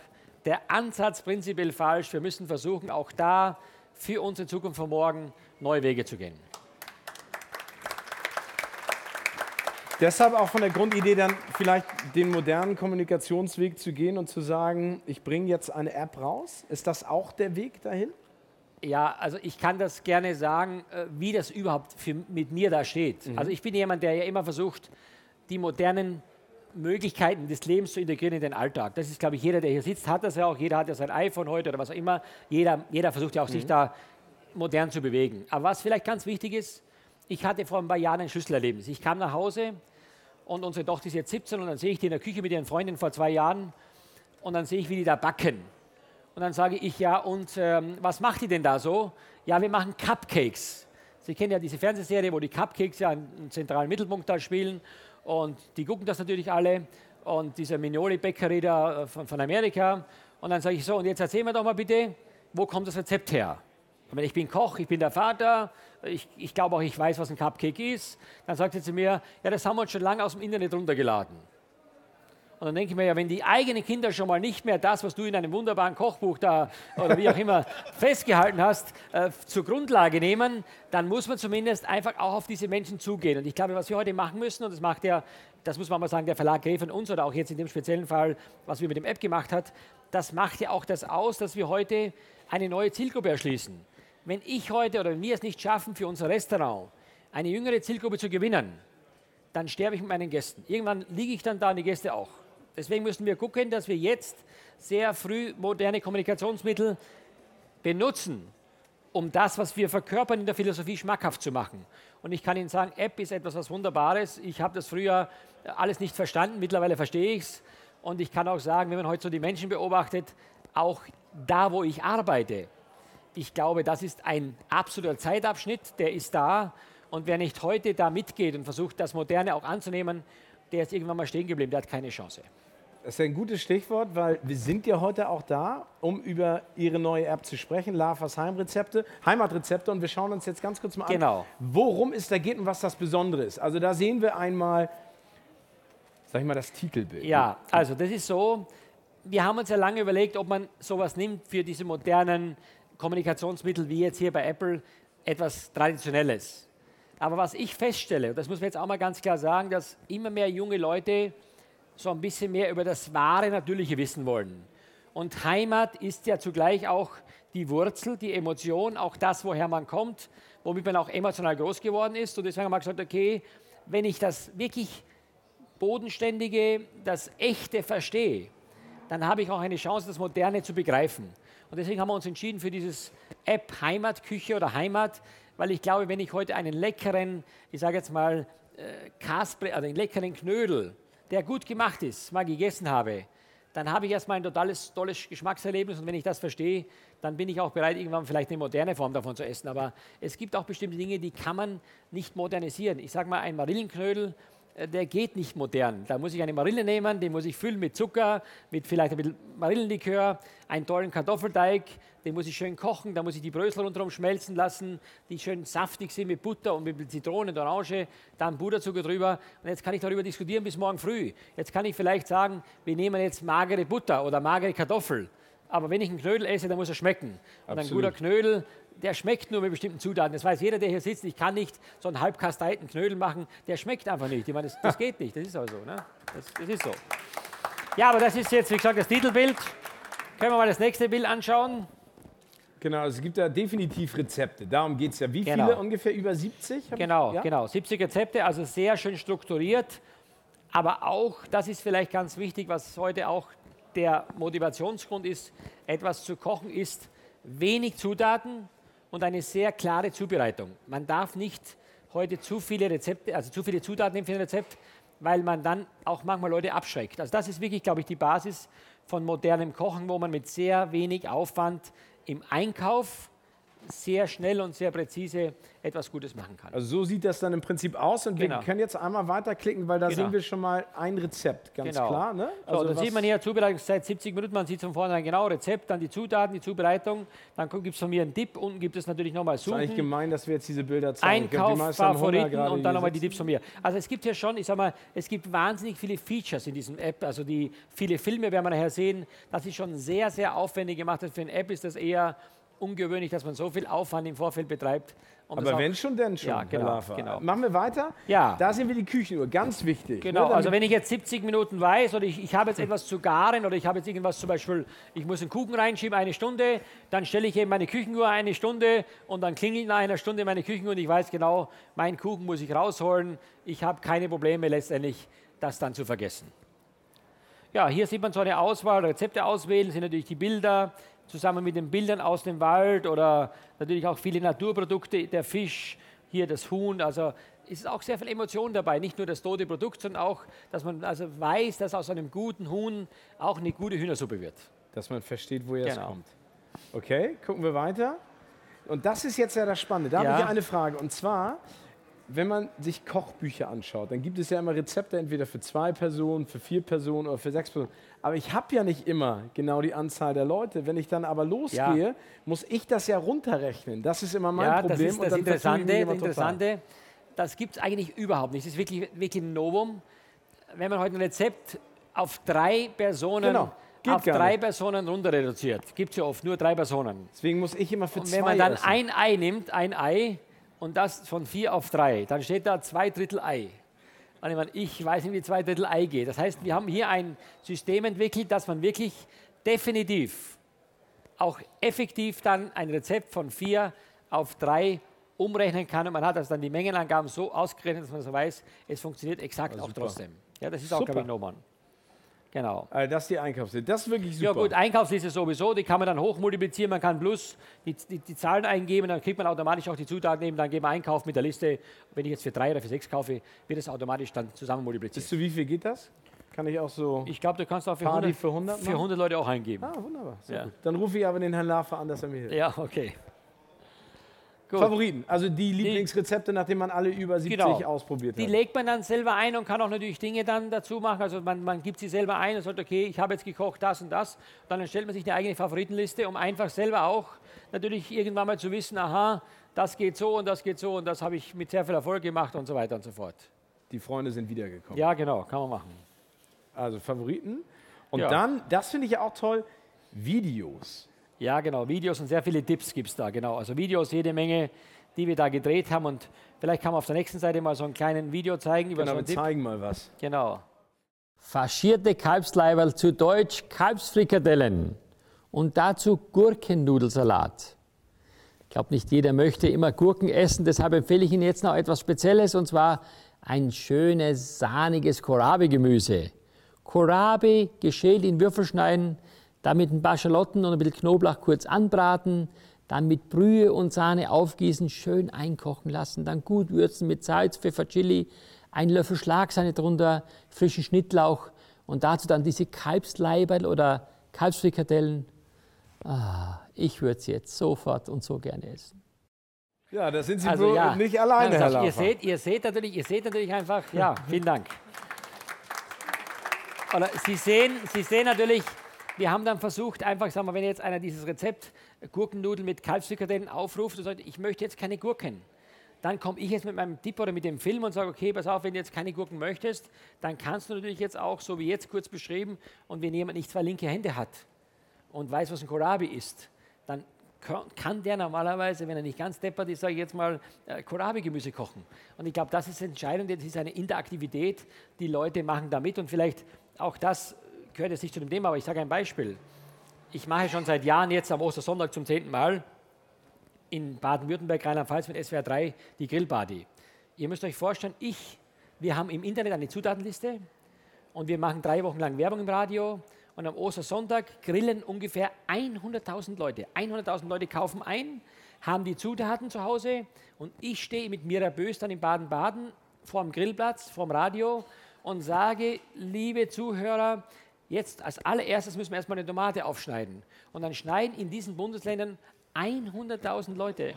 der Ansatz prinzipiell falsch. Wir müssen versuchen, auch da für unsere Zukunft von morgen neue Wege zu gehen. Deshalb auch von der Grundidee dann vielleicht den modernen Kommunikationsweg zu gehen und zu sagen, ich bringe jetzt eine App raus. Ist das auch der Weg dahin? Ja, also ich kann das gerne sagen, äh, wie das überhaupt für, mit mir da steht. Mhm. Also ich bin jemand, der ja immer versucht, die modernen Möglichkeiten des Lebens zu integrieren in den Alltag. Das ist, glaube ich, jeder, der hier sitzt, hat das ja auch. Jeder hat ja sein iPhone heute oder was auch immer. Jeder, jeder versucht ja auch, mhm. sich da modern zu bewegen. Aber was vielleicht ganz wichtig ist, ich hatte vor ein paar Jahren ein Schlüsselerlebnis. Ich kam nach Hause und unsere Tochter ist jetzt 17 und dann sehe ich die in der Küche mit ihren Freundinnen vor zwei Jahren und dann sehe ich, wie die da backen. Und dann sage ich, ja, und ähm, was macht die denn da so? Ja, wir machen Cupcakes. Sie kennen ja diese Fernsehserie, wo die Cupcakes ja einen zentralen Mittelpunkt da spielen und die gucken das natürlich alle und diese Mignoli Bäckerei da äh, von, von Amerika. Und dann sage ich so, und jetzt erzähl mir doch mal bitte, wo kommt das Rezept her? Ich bin Koch, ich bin der Vater, ich, ich glaube auch, ich weiß, was ein Cupcake ist. Dann sagt sie zu mir, ja, das haben wir uns schon lange aus dem Internet runtergeladen. Und dann denke ich mir ja, wenn die eigenen Kinder schon mal nicht mehr das, was du in einem wunderbaren Kochbuch da oder wie auch immer festgehalten hast, äh, zur Grundlage nehmen, dann muss man zumindest einfach auch auf diese Menschen zugehen. Und ich glaube, was wir heute machen müssen, und das macht ja, das muss man mal sagen, der Verlag Grey von uns oder auch jetzt in dem speziellen Fall, was wir mit dem App gemacht hat, das macht ja auch das aus, dass wir heute eine neue Zielgruppe erschließen wenn ich heute oder wenn wir es nicht schaffen, für unser Restaurant eine jüngere Zielgruppe zu gewinnen, dann sterbe ich mit meinen Gästen. Irgendwann liege ich dann da und die Gäste auch. Deswegen müssen wir gucken, dass wir jetzt sehr früh moderne Kommunikationsmittel benutzen, um das, was wir verkörpern in der Philosophie, schmackhaft zu machen. Und ich kann Ihnen sagen, App ist etwas was Wunderbares. Ich habe das früher alles nicht verstanden, mittlerweile verstehe ich es. Und ich kann auch sagen, wenn man heute so die Menschen beobachtet, auch da, wo ich arbeite, ich glaube, das ist ein absoluter Zeitabschnitt, der ist da. Und wer nicht heute da mitgeht und versucht, das Moderne auch anzunehmen, der ist irgendwann mal stehen geblieben, der hat keine Chance. Das ist ein gutes Stichwort, weil wir sind ja heute auch da, um über Ihre neue App zu sprechen, Lavas Heimrezepte, Heimatrezepte. Und wir schauen uns jetzt ganz kurz mal genau. an, worum es da geht und was das Besondere ist. Also da sehen wir einmal, sag ich mal, das Titelbild. Ja, also das ist so, wir haben uns ja lange überlegt, ob man sowas nimmt für diese modernen Kommunikationsmittel wie jetzt hier bei Apple etwas Traditionelles. Aber was ich feststelle, und das muss man jetzt auch mal ganz klar sagen, dass immer mehr junge Leute so ein bisschen mehr über das wahre, natürliche wissen wollen. Und Heimat ist ja zugleich auch die Wurzel, die Emotion, auch das, woher man kommt, womit man auch emotional groß geworden ist. Und deswegen haben wir gesagt, okay, wenn ich das wirklich Bodenständige, das Echte verstehe, dann habe ich auch eine Chance, das Moderne zu begreifen. Und deswegen haben wir uns entschieden für dieses App Heimatküche oder Heimat, weil ich glaube, wenn ich heute einen leckeren, ich sage jetzt mal, äh, Kasbre, also einen leckeren Knödel, der gut gemacht ist, mal gegessen habe, dann habe ich erstmal ein totales tolles Geschmackserlebnis und wenn ich das verstehe, dann bin ich auch bereit, irgendwann vielleicht eine moderne Form davon zu essen. Aber es gibt auch bestimmte Dinge, die kann man nicht modernisieren. Ich sage mal, ein Marillenknödel, der geht nicht modern. Da muss ich eine Marille nehmen, den muss ich füllen mit Zucker, mit vielleicht ein bisschen Marillenlikör, einen tollen Kartoffelteig, den muss ich schön kochen, da muss ich die Brösel rundherum schmelzen lassen, die schön saftig sind mit Butter und mit Zitrone und Orange, dann Puderzucker drüber. Und jetzt kann ich darüber diskutieren bis morgen früh. Jetzt kann ich vielleicht sagen, wir nehmen jetzt magere Butter oder magere Kartoffel. Aber wenn ich einen Knödel esse, dann muss er schmecken. Und ein guter Knödel, der schmeckt nur mit bestimmten Zutaten. Das weiß jeder, der hier sitzt. Ich kann nicht so einen halbkasteiten Knödel machen. Der schmeckt einfach nicht. Ich meine, das, das geht nicht. Das ist aber so. Ne? Das, das ist so. Ja, aber das ist jetzt, wie gesagt, das Titelbild. Können wir mal das nächste Bild anschauen? Genau, es gibt ja definitiv Rezepte. Darum geht es ja. Wie Genau. viele? Ungefähr über 70? Hab Genau, ich, ja? genau. 70 Rezepte, also sehr schön strukturiert. Aber auch, das ist vielleicht ganz wichtig, was heute auch der Motivationsgrund ist, etwas zu kochen, ist wenig Zutaten und eine sehr klare Zubereitung. Man darf nicht heute zu viele Rezepte, also zu viele Zutaten nehmen für ein Rezept, weil man dann auch manchmal Leute abschreckt. Also das ist wirklich, glaube ich, die Basis von modernem Kochen, wo man mit sehr wenig Aufwand im Einkauf sehr schnell und sehr präzise etwas Gutes machen kann. Also so sieht das dann im Prinzip aus und Genau. wir können jetzt einmal weiterklicken, weil da Genau. sehen wir schon mal ein Rezept, ganz Genau. klar. Ne? So, dann sieht man hier Zubereitungszeit 70 Minuten, man sieht von vornherein genau Rezept, dann die Zutaten, die Zubereitung, dann gibt es von mir einen Tipp, unten gibt es natürlich nochmal ist eigentlich Suchen, gemein, dass wir jetzt diese Bilder zeigen. Ich glaub, gerade, und dann nochmal die. Tipps von mir. Also es gibt hier schon, ich sag mal, es gibt wahnsinnig viele Features in diesem App, also die viele Filme werden wir nachher sehen, das ist schon sehr, sehr aufwendig gemacht. Für eine App ist das eher ungewöhnlich, dass man so viel Aufwand im Vorfeld betreibt. Das Aber wenn schon, denn schon. Ja, genau, genau. Machen wir weiter? Ja. Da sehen wir die Küchenuhr, ganz wichtig. Genau, ne, also wenn ich jetzt 70 Minuten weiß oder ich, ich habe jetzt etwas zu garen oder ich habe jetzt irgendwas zum Beispiel, ich muss einen Kuchen reinschieben, eine Stunde, dann stelle ich eben meine Küchenuhr eine Stunde und dann klingelt nach einer Stunde meine Küchenuhr und ich weiß genau, meinen Kuchen muss ich rausholen. Ich habe keine Probleme letztendlich, das dann zu vergessen. Ja, hier sieht man so eine Auswahl, Rezepte auswählen, sind natürlich die Bilder zusammen mit den Bildern aus dem Wald oder natürlich auch viele Naturprodukte, der Fisch, hier das Huhn. Also es ist auch sehr viel Emotion dabei, nicht nur das tote Produkt, sondern auch, dass man also weiß, dass aus einem guten Huhn auch eine gute Hühnersuppe wird. dass man versteht, woher es Genau. kommt. Okay, gucken wir weiter. Und das ist jetzt ja das Spannende. Da Ja. habe ich eine Frage. Und zwar, wenn man sich Kochbücher anschaut, dann gibt es ja immer Rezepte entweder für zwei Personen, für vier Personen oder für sechs Personen. Aber ich habe ja nicht immer genau die Anzahl der Leute. Wenn ich dann aber losgehe, muss ich das ja runterrechnen. Das ist immer mein ja, Problem. das ist das Interessante. Das. Interessante, das gibt es eigentlich überhaupt nicht. Das ist wirklich, wirklich ein Novum. Wenn man heute ein Rezept auf drei Personen, Genau, geht auf drei nicht. Personen runter reduziert, gibt es ja oft nur drei Personen. Deswegen muss ich immer für Und zwei wenn man dann essen. ein Ei nimmt, ein Ei, und das von vier auf drei, dann steht da zwei Drittel Ei. Und ich, meine, ich weiß nicht, wie zwei Drittel Ei geht. Das heißt, wir haben hier ein System entwickelt, dass man wirklich definitiv, auch effektiv dann ein Rezept von vier auf drei umrechnen kann. Und man hat also dann die Mengenangaben so ausgerechnet, dass man so weiß, es funktioniert exakt auch trotzdem. Ja, das ist auch, Super. glaube ich, Noman. Genau. Also das ist die Einkaufsliste. Das ist wirklich super. Ja gut, Einkaufsliste sowieso, die kann man dann hochmultiplizieren, man kann plus die, die, die Zahlen eingeben, dann kriegt man automatisch auch die Zutaten eben, dann geht man Einkauf mit der Liste. Wenn ich jetzt für drei oder für sechs kaufe, wird es automatisch dann zusammen multipliziert. Bis zu wie viel geht das? Kann ich auch so. Ich glaube, du kannst auch für Party 100, für 100 für machen? 100 Leute auch eingeben. Ah, wunderbar. Sehr Ja. gut. Dann rufe ich aber den Herrn Laffer an, dass er mir hilft. Ja, okay. Gut. Favoriten, also die Lieblingsrezepte, nachdem man alle über 70 Genau. ausprobiert Die hat. legt man dann selber ein und kann auch natürlich Dinge dann dazu machen. Also man, man gibt sie selber ein und sagt, okay, ich habe jetzt gekocht das und das. Dann erstellt man sich eine eigene Favoritenliste, um einfach selber auch natürlich irgendwann mal zu wissen, aha, das geht so und das geht so und das habe ich mit sehr viel Erfolg gemacht und so weiter und so fort. Die Freunde sind wiedergekommen. Ja, genau, kann man machen. Also Favoriten. Und Ja. dann, das finde ich ja auch toll, Videos. Ja, genau, Videos und sehr viele Tipps gibt es da, genau. Also Videos, jede Menge, die wir da gedreht haben und vielleicht kann man auf der nächsten Seite mal so ein kleines Video zeigen über Genau, so wir einen Tipp. zeigen mal was. Genau. Faschierte Kalbsleiberl zu Deutsch Kalbsfrikadellen und dazu Gurkennudelsalat. Ich glaube, nicht jeder möchte immer Gurken essen, deshalb empfehle ich Ihnen jetzt noch etwas Spezielles und zwar ein schönes, sahniges Kohlrabi-Gemüse. Kohlrabi geschält in Würfelschneiden, Dann mit ein paar Schalotten und ein bisschen Knoblauch kurz anbraten. Dann mit Brühe und Sahne aufgießen, schön einkochen lassen. Dann gut würzen mit Salz, Pfeffer, Chili. Ein Löffel Schlagsahne drunter, frischen Schnittlauch. Und dazu dann diese Kalbsleiberl oder Kalbsfrikadellen. Ah, ich würde es jetzt sofort und so gerne essen. Ja, da sind Sie Also wohl ja, nicht alleine, Herr ernsthaft, ihr Laufer. seht, ihr seht natürlich, ihr seht natürlich einfach, ja, vielen Dank. Oder Sie sehen, Sie sehen natürlich, wir haben dann versucht, einfach, sagen wir, wenn jetzt einer dieses Rezept äh, Gurkennudeln mit Kalbsfrikadellen aufruft und sagt, ich möchte jetzt keine Gurken, dann komme ich jetzt mit meinem Tipp oder mit dem Film und sage, okay, pass auf, wenn du jetzt keine Gurken möchtest, dann kannst du natürlich jetzt auch, so wie jetzt kurz beschrieben, und wenn jemand nicht zwei linke Hände hat und weiß, was ein Kohlrabi ist, dann kann- der normalerweise, wenn er nicht ganz deppert ist, sage ich jetzt mal, äh, Kohlrabi-Gemüse kochen. Und ich glaube, das ist entscheidend, das ist eine Interaktivität, die Leute machen da mit und vielleicht auch das gehört jetzt nicht zu dem Thema, aber ich sage ein Beispiel. Ich mache schon seit Jahren jetzt am Ostersonntag zum zehnten Mal in Baden-Württemberg, Rheinland-Pfalz mit SWR 3 die Grillparty. Ihr müsst euch vorstellen, ich, wir haben im Internet eine Zutatenliste und wir machen drei Wochen lang Werbung im Radio und am Ostersonntag grillen ungefähr 100.000 Leute. 100.000 Leute kaufen ein, haben die Zutaten zu Hause und ich stehe mit Mira Bös dann in Baden-Baden vor dem Grillplatz, vor dem Radio und sage, liebe Zuhörer, jetzt als allererstes müssen wir erstmal eine Tomate aufschneiden. Und dann schneiden in diesen Bundesländern 100.000 Leute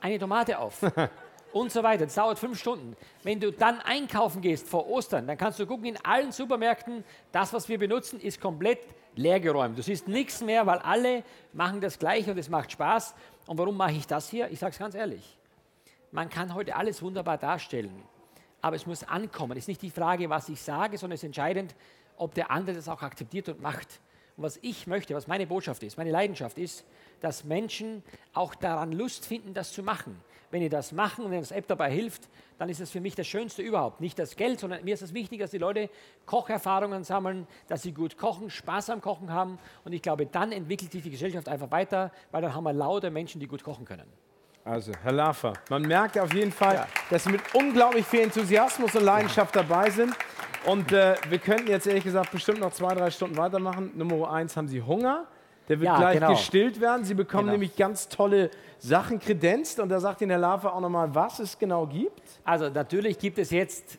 eine Tomate auf. und so weiter. Das dauert fünf Stunden. Wenn du dann einkaufen gehst vor Ostern, dann kannst du gucken, in allen Supermärkten, das, was wir benutzen, ist komplett leergeräumt. Du siehst nichts mehr, weil alle machen das Gleiche und es macht Spaß. Und warum mache ich das hier? Ich sage es ganz ehrlich. Man kann heute alles wunderbar darstellen, aber es muss ankommen. Es ist nicht die Frage, was ich sage, sondern es ist entscheidend, ob der andere das auch akzeptiert und macht. Und was ich möchte, was meine Botschaft ist, meine Leidenschaft ist, dass Menschen auch daran Lust finden, das zu machen. Wenn die das machen und wenn das App dabei hilft, dann ist es für mich das Schönste überhaupt. Nicht das Geld, sondern mir ist es wichtig, dass die Leute Kocherfahrungen sammeln, dass sie gut kochen, Spaß am Kochen haben. Und ich glaube, dann entwickelt sich die Gesellschaft einfach weiter, weil dann haben wir lauter Menschen, die gut kochen können. Also, Herr Laffer, man merkt auf jeden Fall, Ja. dass Sie mit unglaublich viel Enthusiasmus und Leidenschaft dabei sind. Und äh, wir könnten jetzt ehrlich gesagt bestimmt noch zwei, drei Stunden weitermachen. Nummer eins haben Sie Hunger. Der wird Ja, gleich genau. gestillt werden. Sie bekommen Genau. nämlich ganz tolle Sachen kredenzt. Und da sagt Ihnen Herr Laffer auch nochmal, was es genau gibt. Also natürlich gibt es jetzt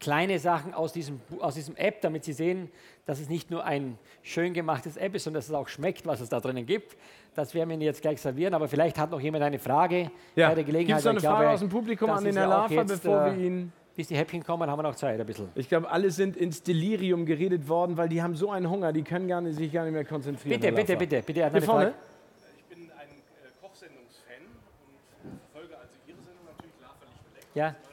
kleine Sachen aus diesem, aus diesem App, damit Sie sehen, dass es nicht nur ein schön gemachtes App ist, sondern dass es auch schmeckt, was es da drinnen gibt. Das werden wir Ihnen jetzt gleich servieren, aber vielleicht hat noch jemand eine Frage Ja. bei der Gelegenheit. Gibt es eine Ich glaube, Frage aus dem Publikum an den Herr jetzt, bevor äh, wir ihn... Bis die Häppchen kommen, haben wir noch Zeit ein bisschen. Ich glaube, alle sind ins Delirium geredet worden, weil die haben so einen Hunger, die können gar nicht, sich gar nicht mehr konzentrieren. Bitte, bitte, bitte, bitte. hat Hier vorne? Ich bin ein äh, Kochsendungsfan und verfolge also Ihre Sendung natürlich Laferlich beleckt. Ja.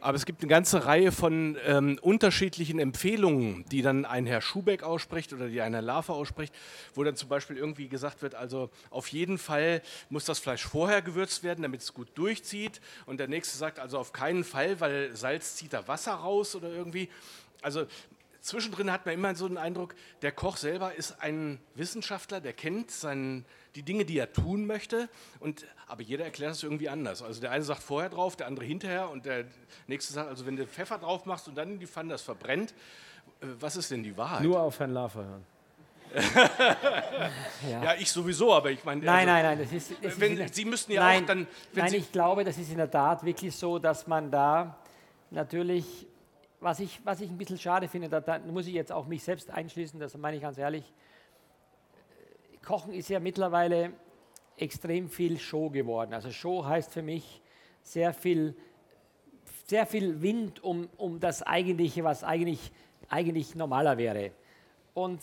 Aber es gibt eine ganze Reihe von ähm, unterschiedlichen Empfehlungen, die dann ein Herr Schubeck ausspricht oder die ein Herr Lafer ausspricht, wo dann zum Beispiel irgendwie gesagt wird, also auf jeden Fall muss das Fleisch vorher gewürzt werden, damit es gut durchzieht. Und der nächste sagt also auf keinen Fall, weil Salz zieht da Wasser raus oder irgendwie. Also zwischendrin hat man immer so den Eindruck, der Koch selber ist ein Wissenschaftler, der kennt seinen, die Dinge, die er tun möchte. Und, aber jeder erklärt es irgendwie anders. Also der eine sagt vorher drauf, der andere hinterher und der nächste sagt, also wenn du Pfeffer drauf machst und dann in die Pfanne das verbrennt, äh, was ist denn die Wahrheit? Nur auf Herrn Laffer hören. ja, ich sowieso, aber ich meine, Nein, also, nein, nein. Das ist, das ist wenn, Sie müssten ja nein, auch dann, wenn nein, Sie, ich glaube, das ist in der Tat wirklich so, dass man da natürlich, was ich, was ich ein bisschen schade finde, da, da muss ich jetzt auch mich selbst einschließen, das meine ich ganz ehrlich. Kochen ist ja mittlerweile extrem viel Show geworden. Also Show heißt für mich sehr viel, sehr viel Wind um, um das Eigentliche, was eigentlich, eigentlich normaler wäre. Und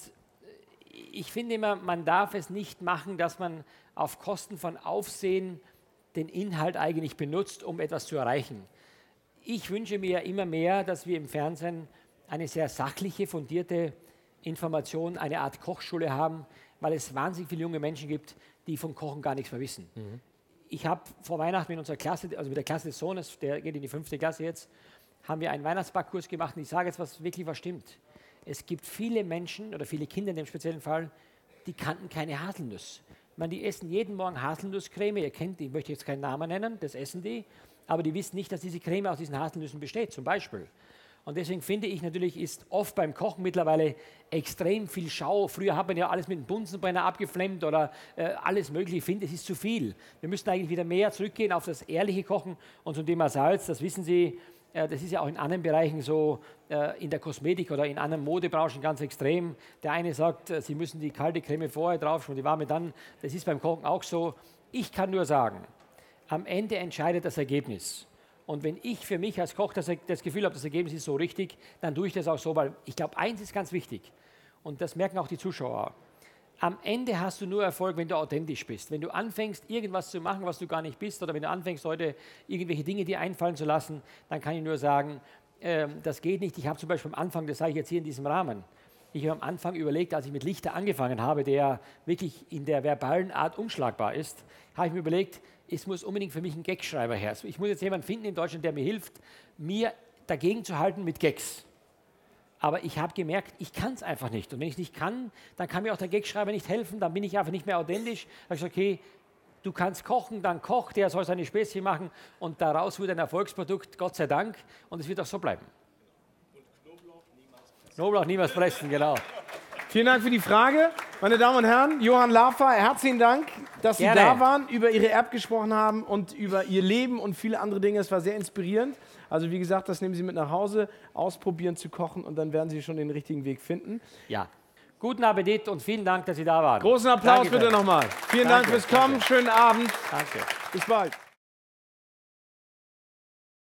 ich finde immer, man darf es nicht machen, dass man auf Kosten von Aufsehen den Inhalt eigentlich benutzt, um etwas zu erreichen. Ich wünsche mir immer mehr, dass wir im Fernsehen eine sehr sachliche, fundierte Information, eine Art Kochschule haben, weil es wahnsinnig viele junge Menschen gibt, die vom Kochen gar nichts mehr wissen. Ich habe vor Weihnachten mit unserer Klasse, also mit der Klasse des Sohnes, der geht in die fünfte Klasse jetzt, haben wir einen Weihnachtsbackkurs gemacht und ich sage jetzt, was wirklich was stimmt. Es gibt viele Menschen oder viele Kinder in dem speziellen Fall, die kannten keine Haselnuss. Meine, die essen jeden Morgen Haselnusscreme. Ihr kennt die, ich möchte jetzt keinen Namen nennen, das essen die. Aber die wissen nicht, dass diese Creme aus diesen Haselnüssen besteht, zum Beispiel. Und deswegen finde ich natürlich, ist oft beim Kochen mittlerweile extrem viel Schau. Früher hat man ja alles mit dem Bunsenbrenner abgeflemmt oder äh, alles Mögliche. Ich finde, es ist zu viel. Wir müssen eigentlich wieder mehr zurückgehen auf das ehrliche Kochen. Und zum Thema Salz, das wissen Sie, äh, das ist ja auch in anderen Bereichen so, äh, in der Kosmetik oder in anderen Modebranchen ganz extrem. Der eine sagt, äh, Sie müssen die kalte Creme vorher drauf und die warme dann. Das ist beim Kochen auch so. Ich kann nur sagen, am Ende entscheidet das Ergebnis. Und wenn ich für mich als Koch das, das Gefühl habe, das Ergebnis ist so richtig, dann tue ich das auch so, weil ich glaube, eins ist ganz wichtig. Und das merken auch die Zuschauer. Am Ende hast du nur Erfolg, wenn du authentisch bist. Wenn du anfängst, irgendwas zu machen, was du gar nicht bist, oder wenn du anfängst, heute irgendwelche Dinge dir einfallen zu lassen, dann kann ich nur sagen, äh, das geht nicht. Ich habe zum Beispiel am Anfang, das sage ich jetzt hier in diesem Rahmen, ich habe am Anfang überlegt, als ich mit Lichter angefangen habe, der wirklich in der verbalen Art unschlagbar ist, habe ich mir überlegt, es muss unbedingt für mich ein Gagschreiber her. Ich muss jetzt jemanden finden in Deutschland, der mir hilft, mir dagegen zu halten mit Gags. Aber ich habe gemerkt, ich kann es einfach nicht. Und wenn ich nicht kann, dann kann mir auch der Gagschreiber nicht helfen, dann bin ich einfach nicht mehr authentisch. Da ich gesagt, okay, du kannst kochen, dann kocht der soll seine Späßchen machen und daraus wird ein Erfolgsprodukt, Gott sei Dank, und es wird auch so bleiben. Und Knoblauch niemals pressen. Knoblauch niemals pressen, genau. Vielen Dank für die Frage. Meine Damen und Herren, Johann Lafer, herzlichen Dank, dass Sie Gerne. da waren, über Ihre App gesprochen haben und über Ihr Leben und viele andere Dinge. Es war sehr inspirierend. Also wie gesagt, das nehmen Sie mit nach Hause, ausprobieren zu kochen und dann werden Sie schon den richtigen Weg finden. Ja. Guten Appetit und vielen Dank, dass Sie da waren. Großen Applaus Danke bitte nochmal. Vielen Danke, Dank fürs Kommen. danke. Schönen Abend. Danke. Bis bald.